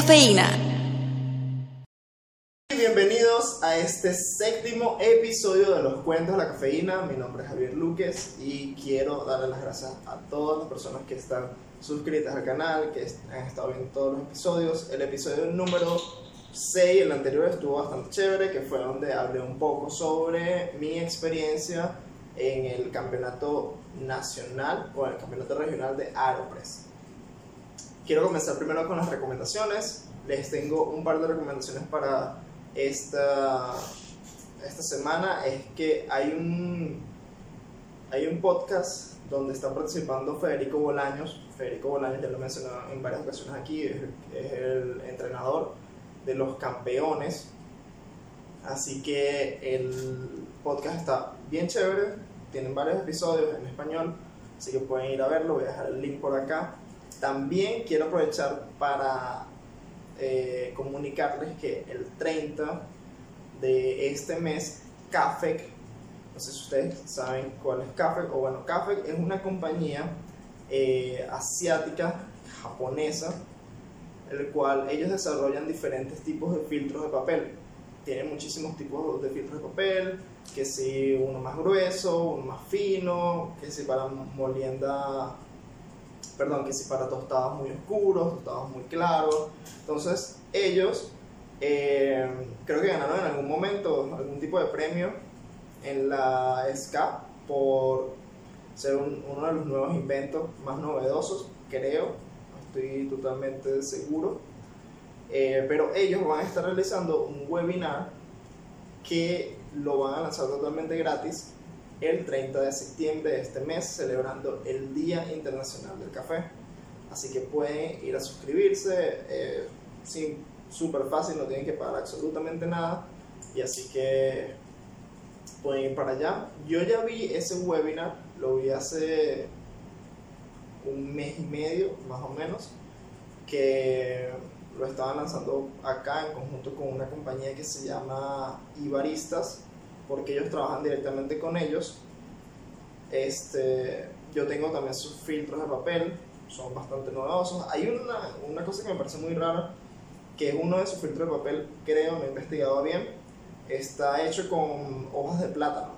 cafeína. Bienvenidos a este séptimo episodio de los cuentos de la cafeína. Mi nombre es Javier Luques y quiero darle las gracias a todas las personas que están suscritas al canal, que han estado viendo todos los episodios. El episodio número 6, el anterior estuvo bastante chévere, que fue donde hablé un poco sobre mi experiencia en el campeonato nacional o el campeonato regional de Aeropress. Quiero comenzar primero con las recomendaciones. Les tengo un par de recomendaciones para esta, esta semana. Es que hay un, hay un podcast donde está participando Federico Bolaños. Federico Bolaños ya lo he mencionado en varias ocasiones aquí, es, es el entrenador de los campeones. Así que el podcast está bien chévere, tienen varios episodios en español, así que pueden ir a verlo, voy a dejar el link por acá. También quiero aprovechar para eh, comunicarles que el 30 de este mes, CAFEC, no sé si ustedes saben cuál es CAFEC, o bueno, CAFEC es una compañía eh, asiática, japonesa, el cual ellos desarrollan diferentes tipos de filtros de papel. Tienen muchísimos tipos de filtros de papel, que si uno más grueso, uno más fino, que si para molienda, perdón, que si para tostados muy oscuros, tostados muy claros. Entonces ellos eh, creo que ganaron en algún momento algún tipo de premio en la SCAP por ser uno de los nuevos inventos más novedosos, creo, estoy totalmente seguro. Eh, pero ellos van a estar realizando un webinar que lo van a lanzar totalmente gratis el 30 de septiembre de este mes, celebrando el Día Internacional del Café. Así que pueden ir a suscribirse, eh, súper fácil, no tienen que pagar absolutamente nada. Y así que pueden ir para allá. Yo ya vi ese webinar, lo vi hace un mes y medio, más o menos, que lo estaban lanzando acá en conjunto con una compañía que se llama Ibaristas, porque ellos trabajan directamente con ellos. Este, yo tengo también sus filtros de papel, son bastante novedosos. Hay una, una cosa que me parece muy rara, que uno de sus filtros de papel, creo, no he investigado bien, está hecho con hojas de plátano,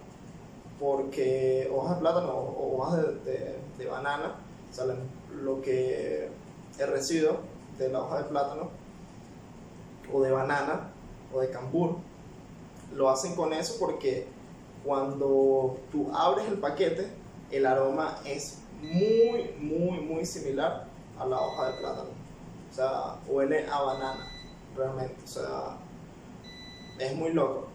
porque hojas de plátano o hojas de, de, de banana salen lo que es residuo de la hoja de plátano o de banana o de cambur. Lo hacen con eso porque cuando tú abres el paquete, el aroma es muy, muy, muy similar a la hoja de plátano. O sea, huele a banana, realmente. O sea, es muy loco.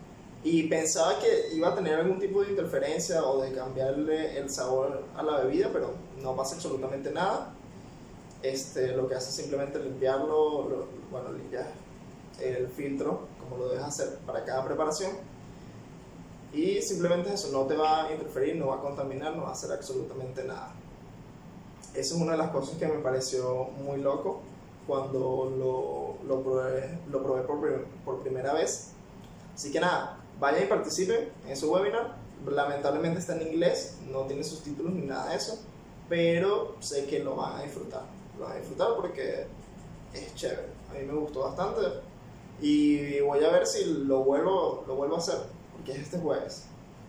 Y pensaba que iba a tener algún tipo de interferencia o de cambiarle el sabor a la bebida, pero no pasa absolutamente nada. Este, lo que hace es simplemente limpiarlo, bueno, limpiar el filtro, como lo dejas hacer para cada preparación. Y simplemente eso, no te va a interferir, no va a contaminar, no va a hacer absolutamente nada. Eso es una de las cosas que me pareció muy loco cuando lo, lo probé, lo probé por, por primera vez. Así que nada, vayan y participen en su webinar. Lamentablemente está en inglés, no tiene subtítulos ni nada de eso, pero sé que lo van a disfrutar. Lo van a disfrutar porque es chévere. A mí me gustó bastante y voy a ver si lo vuelvo, lo vuelvo a hacer, porque es este jueves,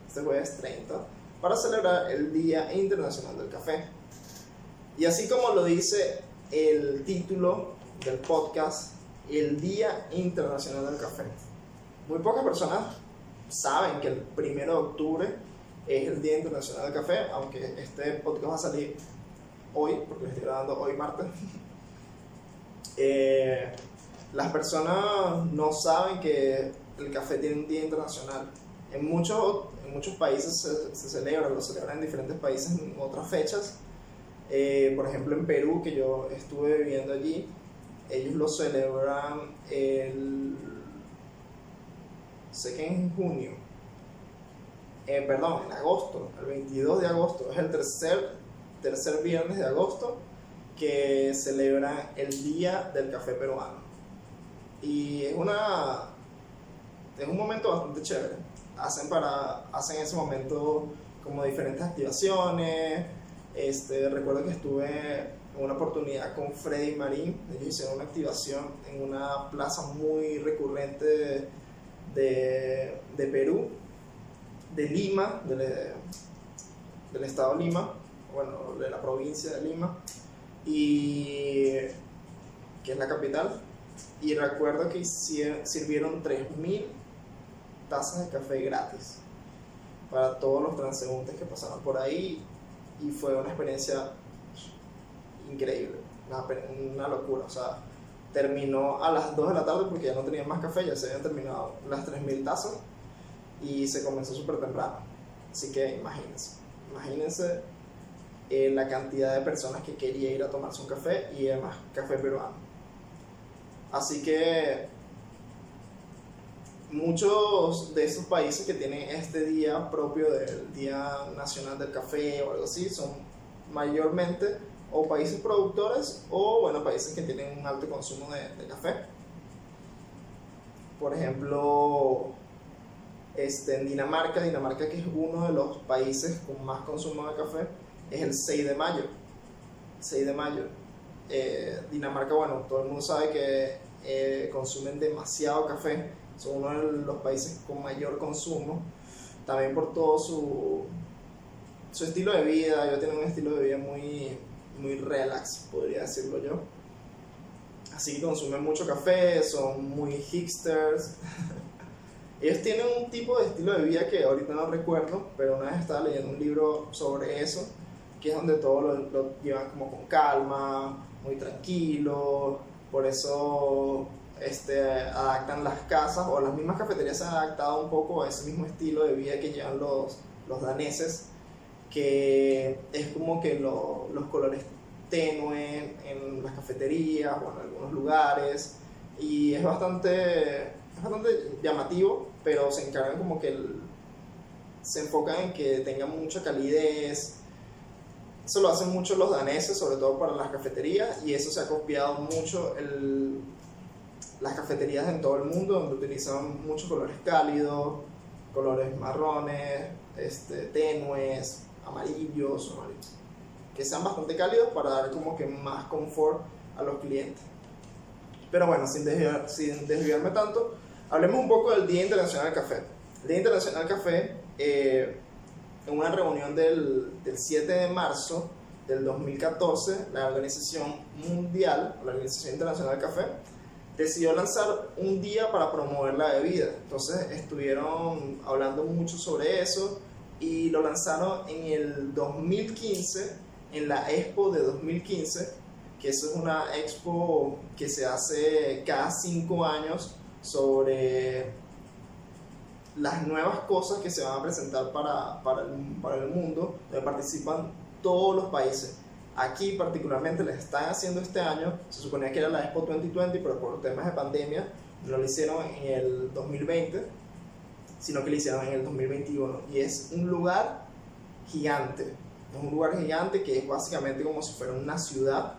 este jueves 30, para celebrar el Día Internacional del Café. Y así como lo dice el título del podcast, el Día Internacional del Café. Muy pocas personas saben que el 1 de octubre es el Día Internacional del Café, aunque este podcast va a salir hoy, porque lo estoy grabando hoy martes. eh, las personas no saben que el café tiene un día internacional. En muchos, en muchos países se, se celebra, lo celebran en diferentes países en otras fechas. Eh, por ejemplo, en Perú, que yo estuve viviendo allí, ellos lo celebran el. sé que en junio. Eh, perdón, en agosto, el 22 de agosto, es el tercer, tercer viernes de agosto que celebran el Día del Café Peruano. Y es una es un momento bastante chévere. Hacen para hacen en ese momento como diferentes activaciones. Este, recuerdo que estuve en una oportunidad con Freddy Marín. Ellos hicieron una activación en una plaza muy recurrente de, de Perú, de Lima, del, estado Lima, bueno, de la provincia de Lima, y que es la capital. Y recuerdo que hicieron, sirvieron 3.000 tazas de café gratis para todos los transeúntes que pasaron por ahí y fue una experiencia increíble, una, locura. O sea, terminó a las 2 de la tarde porque ya no tenían más café, ya se habían terminado las 3.000 tazas y se comenzó súper temprano. Así que imagínense, imagínense eh, la cantidad de personas que quería ir a tomarse un café y además café peruano. Así que muchos de esos países que tienen este día propio del Día Nacional del Café o algo así son mayormente o países productores o bueno, países que tienen un alto consumo de, café. Por ejemplo, este, en Dinamarca, Dinamarca que es uno de los países con más consumo de café, es el 6 de mayo. 6 de mayo. Eh, Dinamarca, bueno, todo el mundo sabe que eh, consumen demasiado café, son uno de los países con mayor consumo, también por todo su, su estilo de vida, ellos tienen un estilo de vida muy, muy relax, podría decirlo yo. Así que consumen mucho café, son muy hipsters. Ellos tienen un tipo de estilo de vida que ahorita no recuerdo, pero una vez estaba leyendo un libro sobre eso, que es donde todo lo, lo llevan como con calma, muy tranquilo, por eso este, adaptan las casas o las mismas cafeterías se han adaptado un poco a ese mismo estilo de vida que llevan los, los daneses que es como que los colores tenue en las cafeterías o en algunos lugares y es bastante, bastante llamativo, pero se encargan como que se enfocan en que tenga mucha calidez. Eso lo hacen mucho los daneses, sobre todo para las cafeterías, y eso se ha copiado mucho el, las cafeterías en todo el mundo, donde utilizan muchos colores cálidos, colores marrones, este, tenues, amarillos, que sean bastante cálidos para dar como que más confort a los clientes. Pero bueno, sin, desviarme tanto, hablemos un poco del Día Internacional del Café. Día Internacional del Café, eh, en una reunión del, del 7 de marzo del 2014, la Organización Mundial, la Organización Internacional del Café, decidió lanzar un día para promover la bebida. Entonces estuvieron hablando mucho sobre eso y lo lanzaron en el 2015, en la Expo de 2015, que eso es una expo que se hace cada cinco años sobre las nuevas cosas que se van a presentar para, para, el, para el mundo, donde participan todos los países. Aquí particularmente les están haciendo este año, se suponía que era la Expo 2020, pero por temas de pandemia no lo hicieron en el 2020 sino que lo hicieron en el 2021. Y es un lugar gigante, es un lugar gigante que es básicamente como si fuera una ciudad.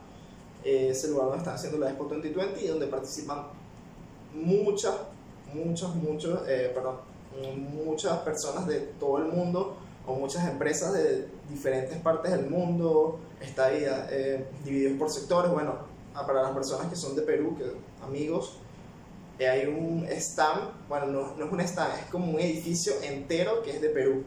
es el lugar donde están haciendo la Expo 2020 y donde participan muchas, muchas, muchos, eh, perdón, muchas personas de todo el mundo o muchas empresas de diferentes partes del mundo, está eh, divididos por sectores. Bueno, para las personas que son de Perú, que amigos, hay un stand, bueno, no, no, es un stand, es como un edificio entero que es de Perú,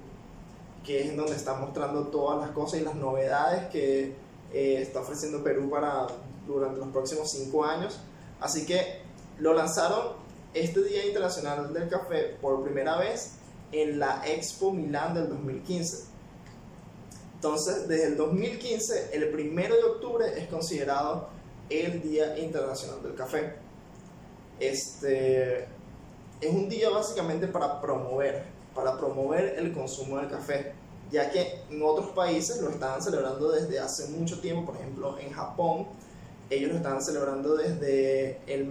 que es donde está mostrando todas las cosas y las novedades que eh, está ofreciendo Perú para durante los próximos cinco años. Así que lo lanzaron este Día Internacional del Café por primera vez en la Expo Milán del 2015. Entonces, desde el 2015, el primero de octubre es considerado el Día Internacional del Café este, es un día básicamente para promover, para promover el consumo del café, ya que en otros países lo estaban celebrando desde hace mucho tiempo, por ejemplo en Japón, ellos lo estaban celebrando desde el,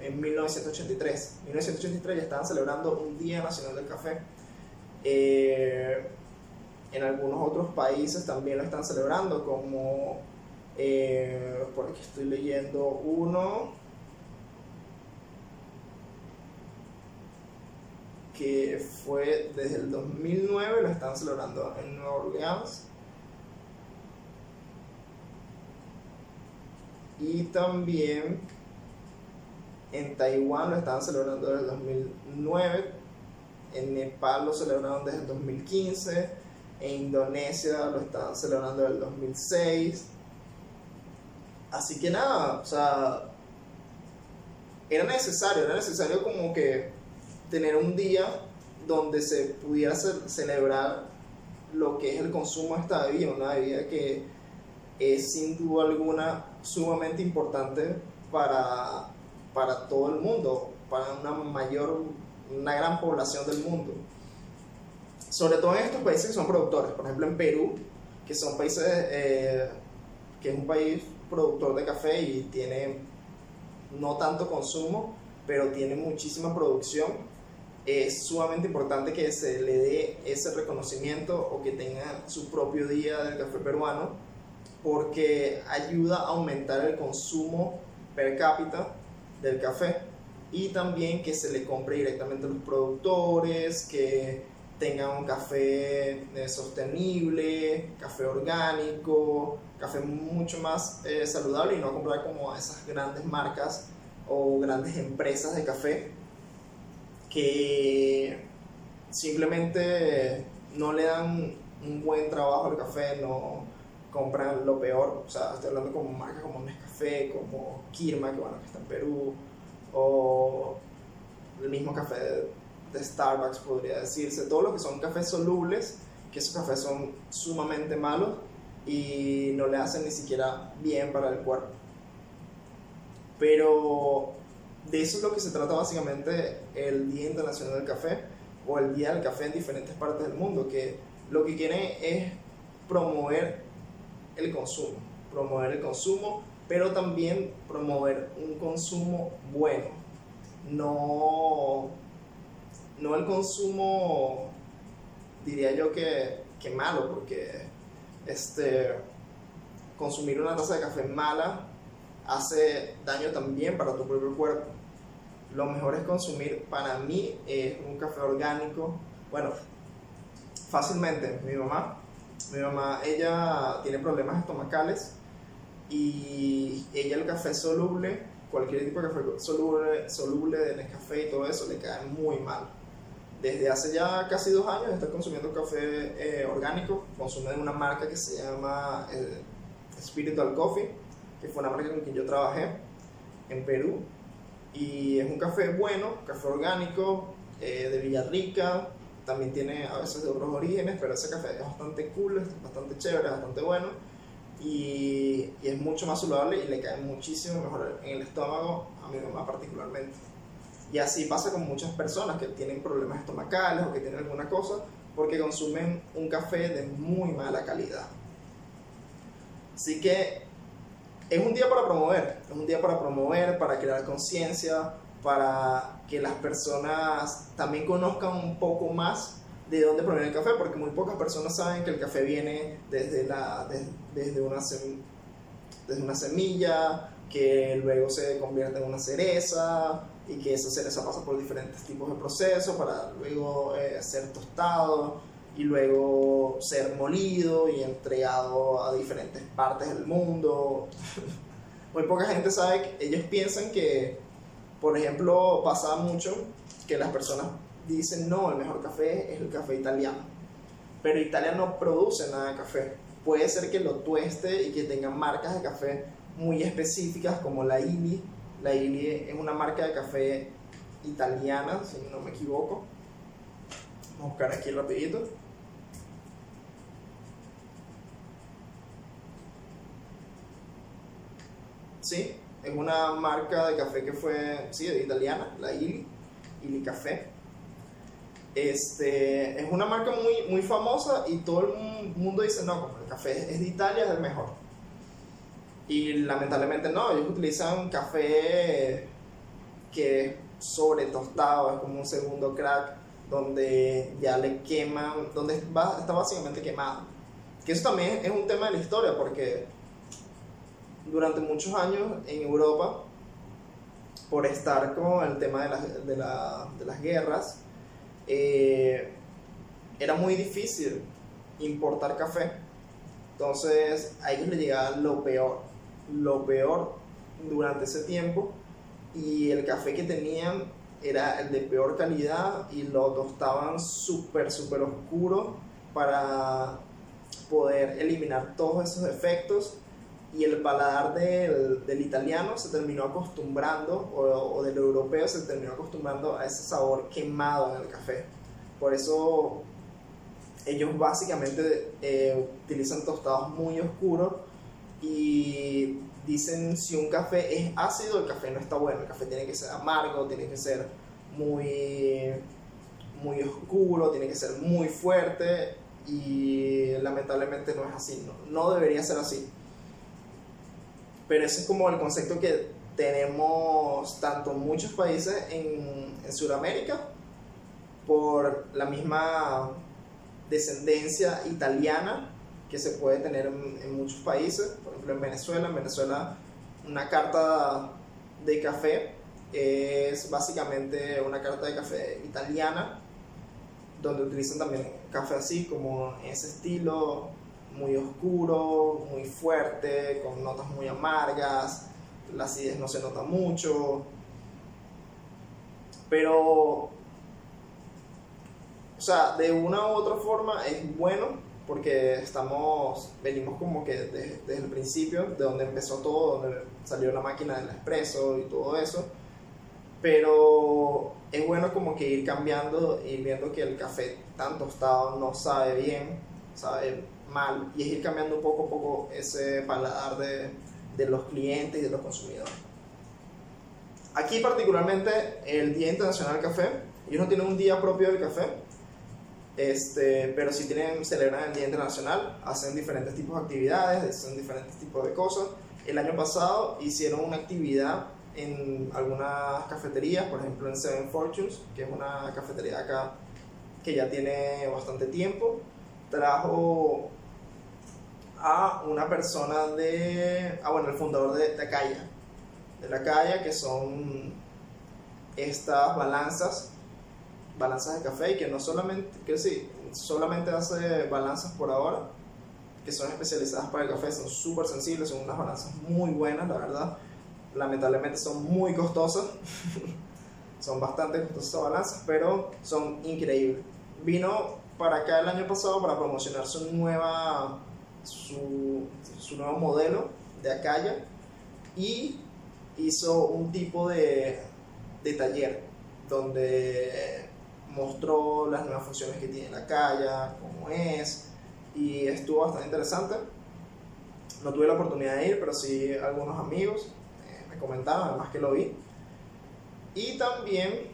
en 1983. En 1983 ya estaban celebrando un Día Nacional del Café. Eh, en algunos otros países también lo están celebrando, como eh, por aquí estoy leyendo uno, que fue desde el 2009, lo están celebrando en Nueva Orleans. Y también en Taiwán lo estaban celebrando desde el 2009, en Nepal lo celebraron desde el 2015, en Indonesia lo estaban celebrando desde el 2006. Así que nada, o sea, era necesario, era necesario como que tener un día donde se pudiera celebrar lo que es el consumo de esta bebida, una bebida que es sin duda alguna sumamente importante para, para todo el mundo, para una mayor, una gran población del mundo. Sobre todo en estos países que son productores, por ejemplo en Perú, que son países, eh, que es un país productor de café y tiene no tanto consumo, pero tiene muchísima producción es sumamente importante que se le dé ese reconocimiento o que tenga su propio día del café peruano porque ayuda a aumentar el consumo per cápita del café y también que se le compre directamente a los productores, que tengan un café eh, sostenible, café orgánico, café mucho más eh, saludable y no comprar como esas grandes marcas o grandes empresas de café que simplemente no le dan un buen trabajo al café, no compran lo peor, o sea, estoy hablando como marcas como Nescafé, como Kirma, que bueno, que está en Perú, o el mismo café de Starbucks podría decirse, todo lo que son cafés solubles, que esos cafés son sumamente malos y no le hacen ni siquiera bien para el cuerpo. Pero de eso es lo que se trata básicamente el Día Internacional del Café o el Día del Café en diferentes partes del mundo, que lo que quieren es promover el consumo, promover el consumo, pero también promover un consumo bueno, no, no el consumo, diría yo que, que malo, porque este, consumir una taza de café mala hace daño también para tu propio cuerpo. Lo mejor es consumir, para mí, un café orgánico. Bueno, fácilmente, mi mamá, mi mamá, ella tiene problemas estomacales y ella el café soluble, cualquier tipo de café soluble, soluble de café y todo eso, le cae muy mal. Desde hace ya casi dos años está consumiendo café eh, orgánico, consume de una marca que se llama eh, Spiritual Coffee que fue una marca con quien yo trabajé en Perú. Y es un café bueno, café orgánico, eh, de Villarrica, también tiene a veces de otros orígenes, pero ese café es bastante cool, es bastante chévere, es bastante bueno y, y, es mucho más saludable y le cae muchísimo mejor en el estómago, a mi mamá particularmente. Y así pasa con muchas personas que tienen problemas estomacales o que tienen alguna cosa porque consumen un café de muy mala calidad. Así que es un día para promover, es un día para promover, para crear conciencia, para que las personas también conozcan un poco más de dónde proviene el café, porque muy pocas personas saben que el café viene desde, la, desde, una, desde una semilla, que luego se convierte en una cereza y que esa cereza pasa por diferentes tipos de procesos para luego eh, ser tostado y luego ser molido y entregado a diferentes partes del mundo. Muy poca gente sabe ellos piensan que, por ejemplo, pasa mucho que las personas dicen, no, el mejor café es el café italiano. Pero Italia no produce nada de café. Puede ser que lo tueste y que tenga marcas de café muy específicas como la Ili. La Ili es una marca de café italiana, si no me equivoco. Vamos a buscar aquí rapidito. Sí, es una marca de café que fue, sí, italiana, la Ili, Ili Café. Este, es una marca muy, muy famosa y todo el mundo dice, no, el café es de Italia, es el mejor. Y lamentablemente no, ellos utilizan café que es sobre tostado, es como un segundo crack, donde ya le queman, donde está básicamente quemado. Que eso también es un tema de la historia, porque durante muchos años en Europa por estar con el tema de, las guerras. Eh, era muy difícil importar café. Entonces a ellos les llegaba lo peor. Lo peor durante ese tiempo y el café que tenían era el de peor calidad y lo tostaban súper, súper oscuro para poder eliminar todos esos efectos y el paladar del, del italiano se terminó acostumbrando, o, o, del europeo se terminó acostumbrando a ese sabor quemado en el café. Por eso ellos básicamente eh, utilizan tostados muy oscuros y dicen si un café es ácido, el café no está bueno, el café tiene que ser amargo, tiene que ser muy, muy oscuro, tiene que ser muy fuerte y lamentablemente no es así, no, no debería ser así. Pero ese es como el concepto que tenemos tanto muchos países en, en Sudamérica por la misma descendencia italiana que se puede tener en, muchos países, por ejemplo en Venezuela. En Venezuela una carta de café es básicamente una carta de café italiana, donde utilizan también café así, como ese estilo, muy oscuro, muy fuerte, con notas muy amargas, la acidez no se nota mucho, pero, o sea, de una u otra forma es bueno porque estamos, venimos como que desde, el principio, de donde empezó todo, donde salió la máquina del expreso y todo eso, pero es bueno como que ir cambiando y viendo que el café tan tostado no sabe bien, sabe mal, y es ir cambiando poco a poco ese paladar de, de los clientes y de los consumidores. Aquí particularmente el Día Internacional del Café, ellos no tienen un día propio del café, este, pero si tienen, celebran el Día Internacional, hacen diferentes tipos de actividades, hacen diferentes tipos de cosas. El año pasado hicieron una actividad en algunas cafeterías, por ejemplo en Seven Fortunes, que es una cafetería acá que ya tiene bastante tiempo, trajo a una persona de, ah bueno, el fundador de, Acaya, de la Acaya, que son estas balanzas balanzas de café y que no solamente, que sí, solamente hace balanzas por ahora, que son especializadas para el café, son súper sensibles, son unas balanzas muy buenas, la verdad. Lamentablemente son muy costosas, son bastante costosas esas balanzas, pero son increíbles. Vino para acá el año pasado para promocionar su nueva, su, su nuevo modelo de Acaya y hizo un tipo de, de taller donde mostró las nuevas funciones que tiene la calle, cómo es, y estuvo bastante interesante. No tuve la oportunidad de ir, pero sí algunos amigos eh, me comentaron, además que lo vi. Y también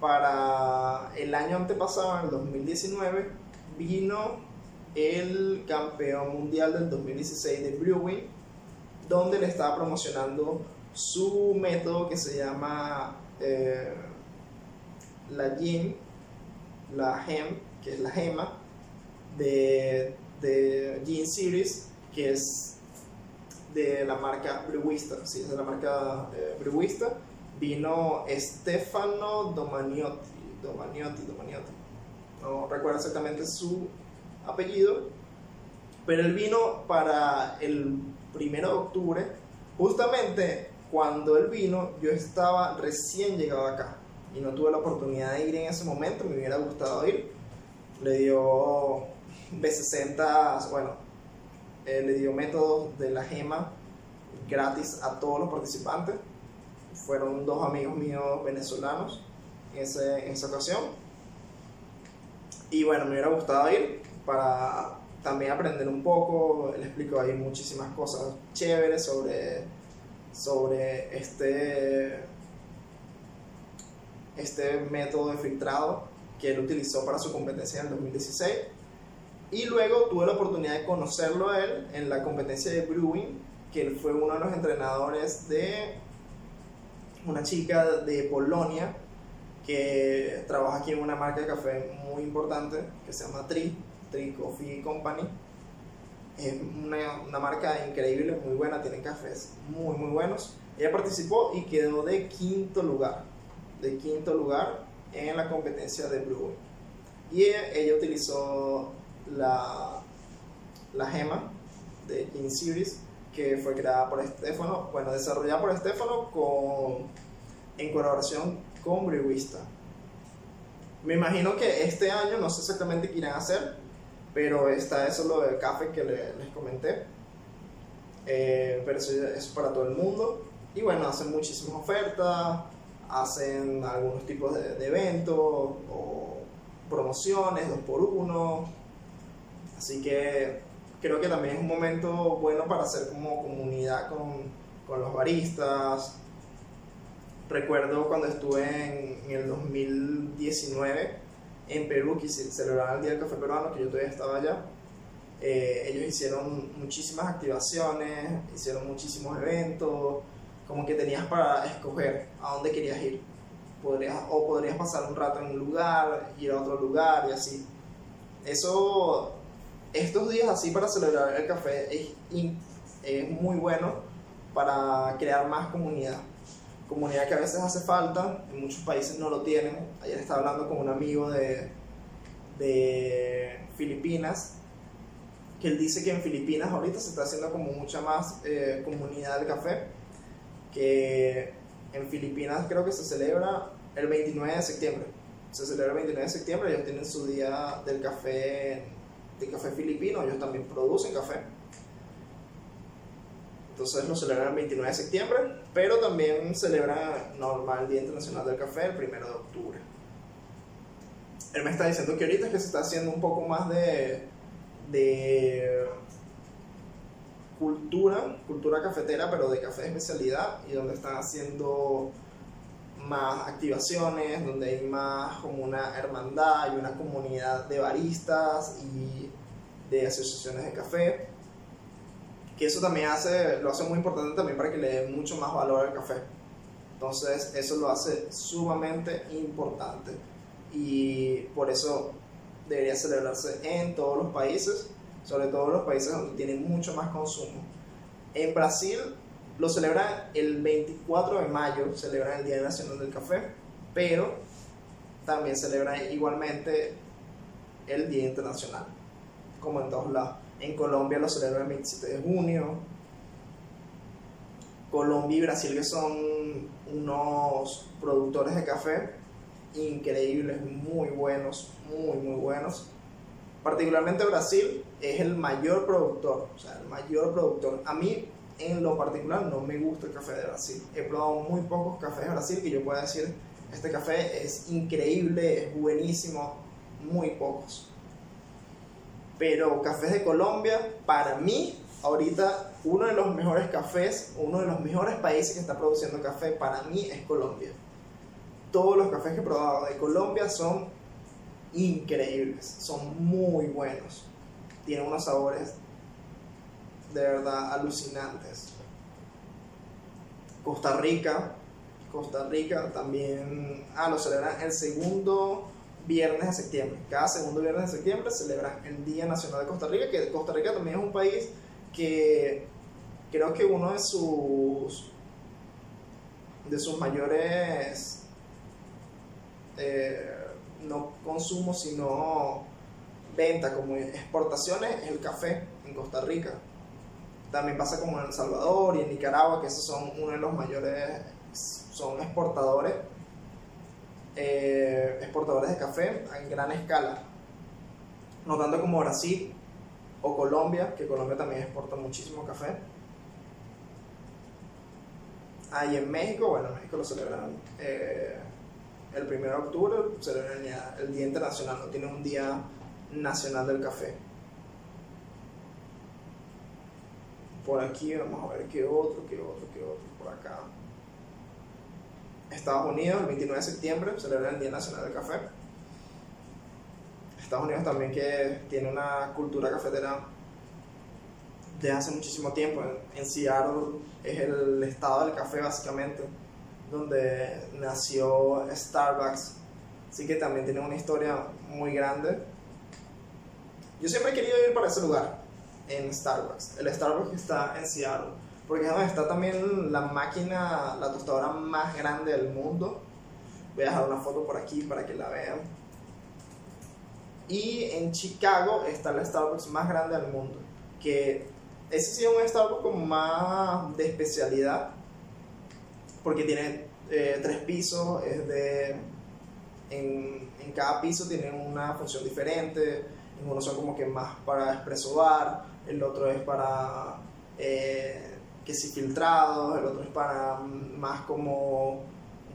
para el año antepasado, en el 2019, vino el campeón mundial del 2016 de Brewing, donde le estaba promocionando su método que se llama eh, la Gem, la Gem, que es la gema, de, de Series, que es de la marca Brewista, sí, es de la marca eh, vino Stefano Domaniotti, Domaniotti, Domaniotti, no recuerdo exactamente su apellido, pero él vino para el primero de octubre, justamente cuando él vino yo estaba recién llegado acá, y no tuve la oportunidad de ir en ese momento, me hubiera gustado ir. Le dio B60, bueno, eh, le dio métodos de la gema gratis a todos los participantes. Fueron dos amigos míos venezolanos en, ese, en esa ocasión. Y bueno, me hubiera gustado ir para también aprender un poco. Él explicó ahí muchísimas cosas chéveres sobre, sobre este este método de filtrado que él utilizó para su competencia en el 2016. Y luego tuve la oportunidad de conocerlo a él en la competencia de Brewing, que él fue uno de los entrenadores de una chica de Polonia que trabaja aquí en una marca de café muy importante que se llama Tri, Tri Coffee Company. Es una, una marca increíble, muy buena, tiene cafés muy, muy buenos. Ella participó y quedó de quinto lugar de quinto lugar en la competencia de Blue. Y ella, utilizó la, la gema de King Series que fue creada por Estefano, bueno, desarrollada por Estefano con, en colaboración con Brewista. Me imagino que este año, no sé exactamente qué irán a hacer, pero está eso lo del café que les comenté. Eh, pero eso es para todo el mundo. Y bueno, hacen muchísimas ofertas, hacen algunos tipos de, de eventos o promociones, dos por uno. Así que creo que también es un momento bueno para hacer como comunidad con, con los baristas. Recuerdo cuando estuve en, en el 2019 en Perú, que celebraban el Día del Café Peruano, que yo todavía estaba allá. Eh, ellos hicieron muchísimas activaciones, hicieron muchísimos eventos, como que tenías para escoger a dónde querías ir. Podrías, o podrías pasar un rato en un lugar, ir a otro lugar y así. Eso estos días así para celebrar el café es, es muy bueno para crear más comunidad. Comunidad que a veces hace falta, en muchos países no lo tienen. Ayer estaba hablando con un amigo de, de Filipinas, que él dice que en Filipinas ahorita se está haciendo como mucha más eh, comunidad del café, que en Filipinas creo que se celebra el 29 de septiembre. Se celebra el 29 de septiembre, ellos tienen su día del café café filipino, ellos también producen café. Entonces lo celebran el 29 de septiembre, pero también celebran normal Día Internacional del Café el 1 de octubre. Él me está diciendo que ahorita es que se está haciendo un poco más de, de cultura, cultura cafetera, pero de café especialidad, y donde están haciendo más activaciones, donde hay más como una hermandad y una comunidad de baristas y de asociaciones de café, que eso también hace, lo hace muy importante también para que le dé mucho más valor al café. Entonces eso lo hace sumamente importante y por eso debería celebrarse en todos los países, sobre todo los países donde tienen mucho más consumo. En Brasil lo celebran el 24 de mayo, celebran el Día Nacional del Café, pero también celebran igualmente el Día Internacional, como en todos lados. En Colombia lo celebran el 27 de junio. Colombia y Brasil, que son unos productores de café increíbles, muy buenos, muy, muy buenos. Particularmente Brasil es el mayor productor, o sea, el mayor productor. A mí en lo particular no me gusta el café de Brasil. He probado muy pocos cafés de Brasil que yo pueda decir, este café es increíble, es buenísimo, muy pocos. Pero cafés de Colombia, para mí, ahorita uno de los mejores cafés, uno de los mejores países que está produciendo café, para mí es Colombia. Todos los cafés que he probado de Colombia son increíbles, son muy buenos. Tienen unos sabores de verdad alucinantes. Costa Rica, Costa Rica también, ah, lo celebran el segundo viernes de septiembre. Cada segundo viernes de septiembre celebran el Día Nacional de Costa Rica, que Costa Rica también es un país que creo que uno de sus de sus mayores eh, no consumo sino venta como exportaciones es el café en Costa Rica también pasa como en El Salvador y en Nicaragua, que esos son uno de los mayores, son exportadores, eh, exportadores de café en gran escala. No tanto como Brasil o Colombia, que Colombia también exporta muchísimo café. Ahí en México, bueno, en México lo celebran eh, el 1 de octubre, celebran el día, el día Internacional, no tiene un Día Nacional del Café. Por aquí vamos a ver qué otro, qué otro, qué otro, por acá. Estados Unidos, el 29 de septiembre, celebra el Día Nacional del Café. Estados Unidos también que tiene una cultura cafetera de hace muchísimo tiempo. En, Seattle es el estado del café básicamente, donde nació Starbucks. Así que también tiene una historia muy grande. Yo siempre he querido ir para ese lugar en Starbucks. El Starbucks está en Seattle. Porque donde está también la máquina, la tostadora más grande del mundo. Voy a dejar una foto por aquí para que la vean. Y en Chicago está el Starbucks más grande del mundo. Que ese sí es un Starbucks como más de especialidad, porque tiene eh, tres pisos, es de... En, en cada piso tienen una función diferente, uno son como que más para expreso bar, el otro es para eh, que si filtrados, el otro es para más como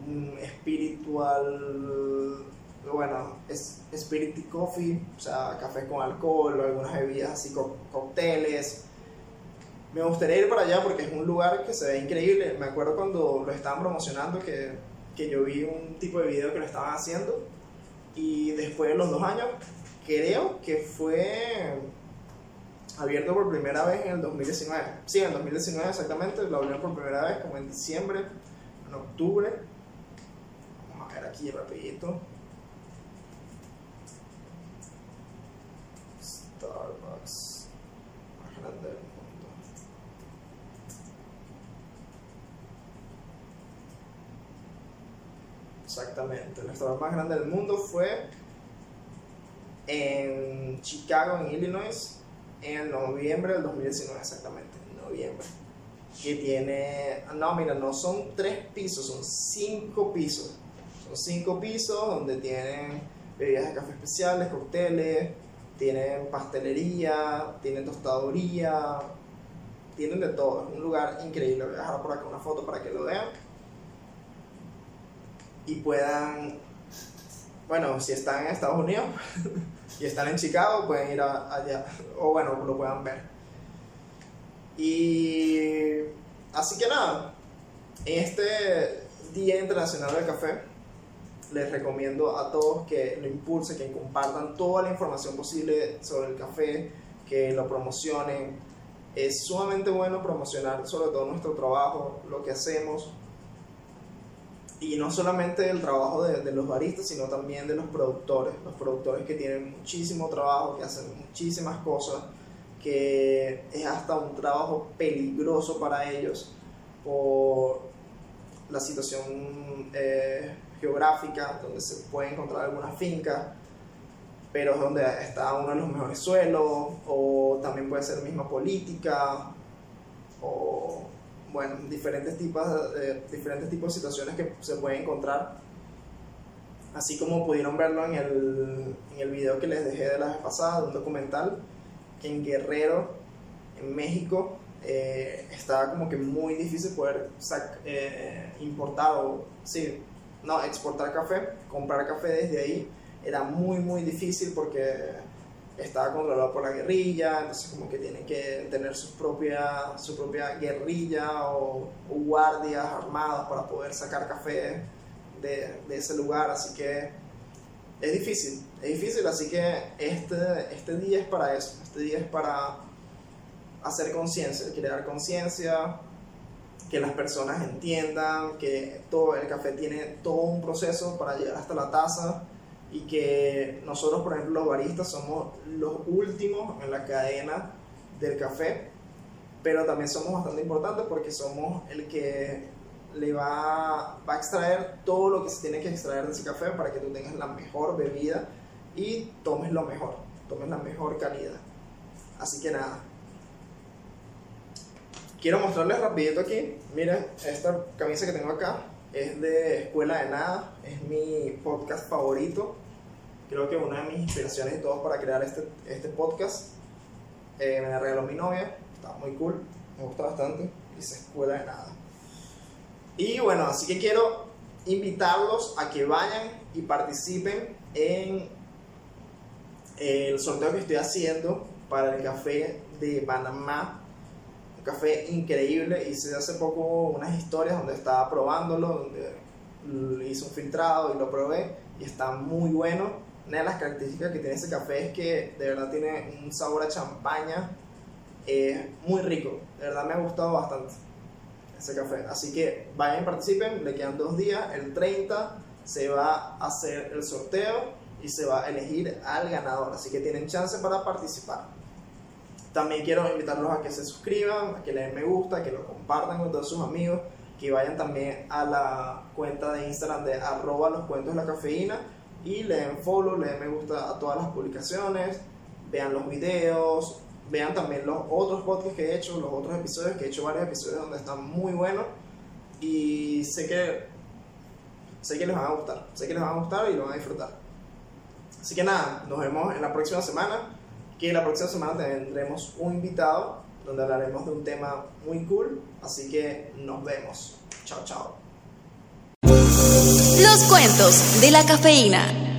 un espiritual, bueno, es spirit coffee, o sea, café con alcohol o algunas bebidas así, cócteles. Me gustaría ir para allá porque es un lugar que se ve increíble. Me acuerdo cuando lo estaban promocionando que, que yo vi un tipo de video que lo estaban haciendo y después de los dos años creo que fue abierto por primera vez en el 2019. Sí, en el 2019 exactamente, lo abrieron por primera vez, como en diciembre, en octubre. Vamos a ver aquí rapidito. Starbucks más grande del mundo. Exactamente, el Starbucks más grande del mundo fue en Chicago, en Illinois, en noviembre del 2019, exactamente, en noviembre. Que tiene, no, mira, no son tres pisos, son cinco pisos. Son cinco pisos donde tienen bebidas de café especiales, cócteles, tienen pastelería, tienen tostaduría, tienen de todo. Es un lugar increíble. Voy a dejar por acá una foto para que lo vean. Y puedan, bueno, si están en Estados Unidos, y están en Chicago, pueden ir allá, o bueno, lo puedan ver. Y así que nada, en este Día Internacional del Café, les recomiendo a todos que lo impulsen, que compartan toda la información posible sobre el café, que lo promocionen. Es sumamente bueno promocionar sobre todo nuestro trabajo, lo que hacemos, y no solamente el trabajo de, de, los baristas, sino también de los productores, los productores que tienen muchísimo trabajo, que hacen muchísimas cosas, que es hasta un trabajo peligroso para ellos por la situación eh, geográfica, donde se puede encontrar alguna finca, pero es donde está uno de los mejores suelos, o también puede ser misma política, o bueno, diferentes tipos, de, diferentes tipos de situaciones que se pueden encontrar. Así como pudieron verlo en el, en el video que les dejé de la vez pasada, de un documental, que en Guerrero, en México, eh, estaba como que muy difícil poder eh, importar o, sí, no, exportar café, comprar café desde ahí. Era muy, muy difícil porque estaba controlado por la guerrilla, entonces como que tienen que tener su propia, su propia guerrilla o, guardias armados para poder sacar café de, de, ese lugar, así que es difícil, es difícil, así que este, este día es para eso, este día es para hacer conciencia, crear conciencia, que las personas entiendan que todo el café tiene todo un proceso para llegar hasta la taza y que nosotros, por ejemplo, los baristas somos los últimos en la cadena del café, pero también somos bastante importantes porque somos el que le va, va a extraer todo lo que se tiene que extraer de ese café para que tú tengas la mejor bebida y tomes lo mejor, tomes la mejor calidad. Así que nada. Quiero mostrarles rapidito aquí, miren esta camisa que tengo acá, es de Escuela de Nada, es mi podcast favorito. Creo que una de mis inspiraciones y todo para crear este, este podcast. Eh, me la regaló mi novia, está muy cool, me gusta bastante. Dice Escuela de Nada. Y bueno, así que quiero invitarlos a que vayan y participen en el sorteo que estoy haciendo para el café de Panamá café increíble. Hice hace poco unas historias donde estaba probándolo, donde hice un filtrado y lo probé y está muy bueno. Una de las características que tiene ese café es que de verdad tiene un sabor a champaña eh, muy rico. De verdad me ha gustado bastante ese café. Así que vayan y participen, le quedan dos días. El 30 se va a hacer el sorteo y se va a elegir al ganador. Así que tienen chance para participar. También quiero invitarlos a que se suscriban, a que le den me gusta, que lo compartan con todos sus amigos, que vayan también a la cuenta de Instagram de arroba los cuentos de la cafeína y le den follow, le den me gusta a todas las publicaciones, vean los videos vean también los otros podcasts que he hecho, los otros episodios, que he hecho varios episodios donde están muy buenos y sé que sé que les van a gustar, sé que les van a gustar y lo van a disfrutar. Así que nada, nos vemos en la próxima semana, que la próxima semana tendremos un invitado donde hablaremos de un tema muy cool, así que nos vemos. Chao, chao. Los cuentos de la cafeína.